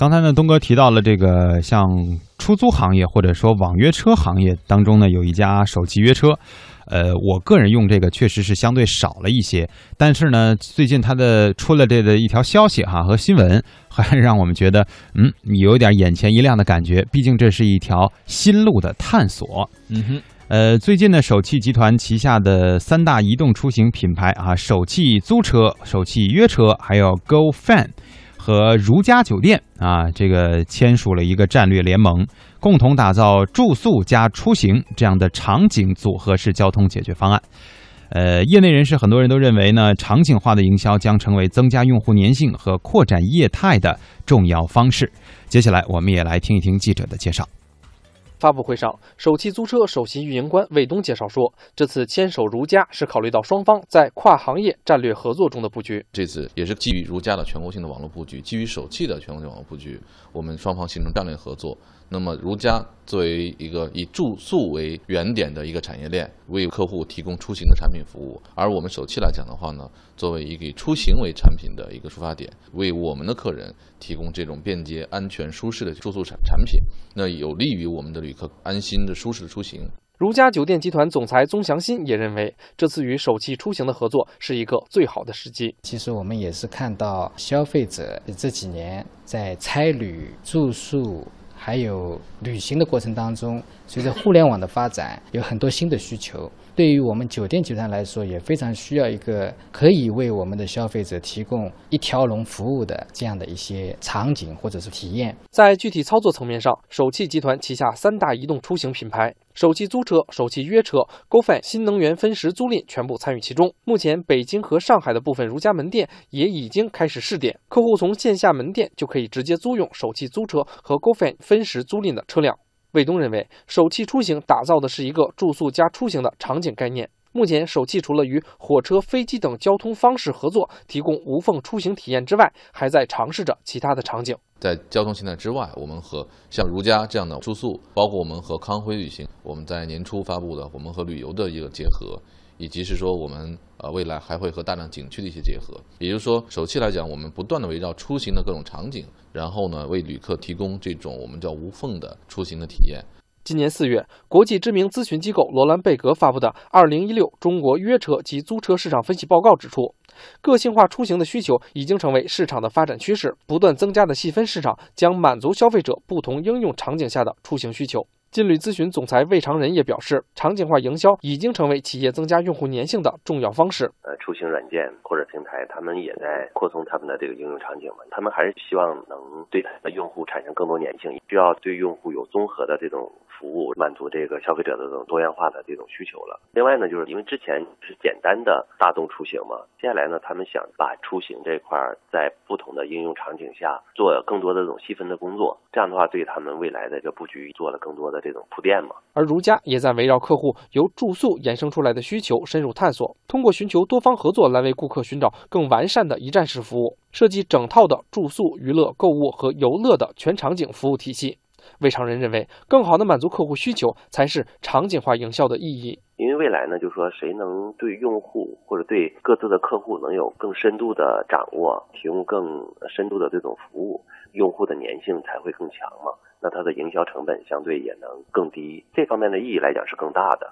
刚才呢，东哥提到了这个像出租行业或者说网约车行业当中呢，有一家首汽约车。呃，我个人用这个确实是相对少了一些，但是呢，最近它的出了这的一条消息哈和新闻，还让我们觉得嗯，有点眼前一亮的感觉。毕竟这是一条新路的探索。嗯哼，呃，最近呢，首汽集团旗下的三大移动出行品牌啊，首汽租车、首汽约车，还有 GoFan。和如家酒店啊，这个签署了一个战略联盟，共同打造住宿加出行这样的场景组合式交通解决方案。呃，业内人士很多人都认为呢，场景化的营销将成为增加用户粘性和扩展业态的重要方式。接下来，我们也来听一听记者的介绍。发布会上，首汽租车首席运营官魏东介绍说，这次牵手如家是考虑到双方在跨行业战略合作中的布局。这次也是基于如家的全国性的网络布局，基于首汽的全国性网络布局，我们双方形成战略合作。那么，如家作为一个以住宿为原点的一个产业链，为客户提供出行的产品服务；而我们首汽来讲的话呢，作为一个以出行为产品的一个出发点，为我们的客人提供这种便捷、安全、舒适的住宿产产品，那有利于我们的旅客安心的、舒适的出行。如家酒店集团总裁宗祥新也认为，这次与首汽出行的合作是一个最好的时机。其实我们也是看到消费者这几年在差旅、住宿。还有旅行的过程当中，随着互联网的发展，有很多新的需求。对于我们酒店集团来说，也非常需要一个可以为我们的消费者提供一条龙服务的这样的一些场景或者是体验。在具体操作层面上，首汽集团旗下三大移动出行品牌——首汽租车、首汽约车、GoFi 新能源分时租赁全部参与其中。目前，北京和上海的部分如家门店也已经开始试点，客户从线下门店就可以直接租用首汽租车和 GoFi 分时租赁的车辆。卫东认为，首汽出行打造的是一个住宿加出行的场景概念。目前，首汽除了与火车、飞机等交通方式合作，提供无缝出行体验之外，还在尝试着其他的场景。在交通形态之外，我们和像如家这样的住宿，包括我们和康辉旅行，我们在年初发布的我们和旅游的一个结合。以及是说，我们呃未来还会和大量景区的一些结合，也就是说，首期来讲，我们不断的围绕出行的各种场景，然后呢，为旅客提供这种我们叫无缝的出行的体验。今年四月，国际知名咨询机构罗兰贝格发布的《二零一六中国约车及租车市场分析报告》指出，个性化出行的需求已经成为市场的发展趋势，不断增加的细分市场将满足消费者不同应用场景下的出行需求。金旅咨询总裁魏长仁也表示，场景化营销已经成为企业增加用户粘性的重要方式。呃，出行软件或者平台，他们也在扩充他们的这个应用场景嘛。他们还是希望能对用户产生更多粘性，需要对用户有综合的这种服务，满足这个消费者的这种多样化的这种需求了。另外呢，就是因为之前是简单的大众出行嘛，接下来呢，他们想把出行这块在不同的应用场景下做更多的这种细分的工作，这样的话，对他们未来的这布局做了更多的。这种铺垫嘛，而如家也在围绕客户由住宿衍生出来的需求深入探索，通过寻求多方合作来为顾客寻找更完善的一站式服务，设计整套的住宿、娱乐、购物和游乐的全场景服务体系。魏常人认为，更好的满足客户需求才是场景化营销的意义。因为未来呢，就是说谁能对用户或者对各自的客户能有更深度的掌握，提供更深度的这种服务，用户的粘性才会更强嘛。那它的营销成本相对也能更低，这方面的意义来讲是更大的。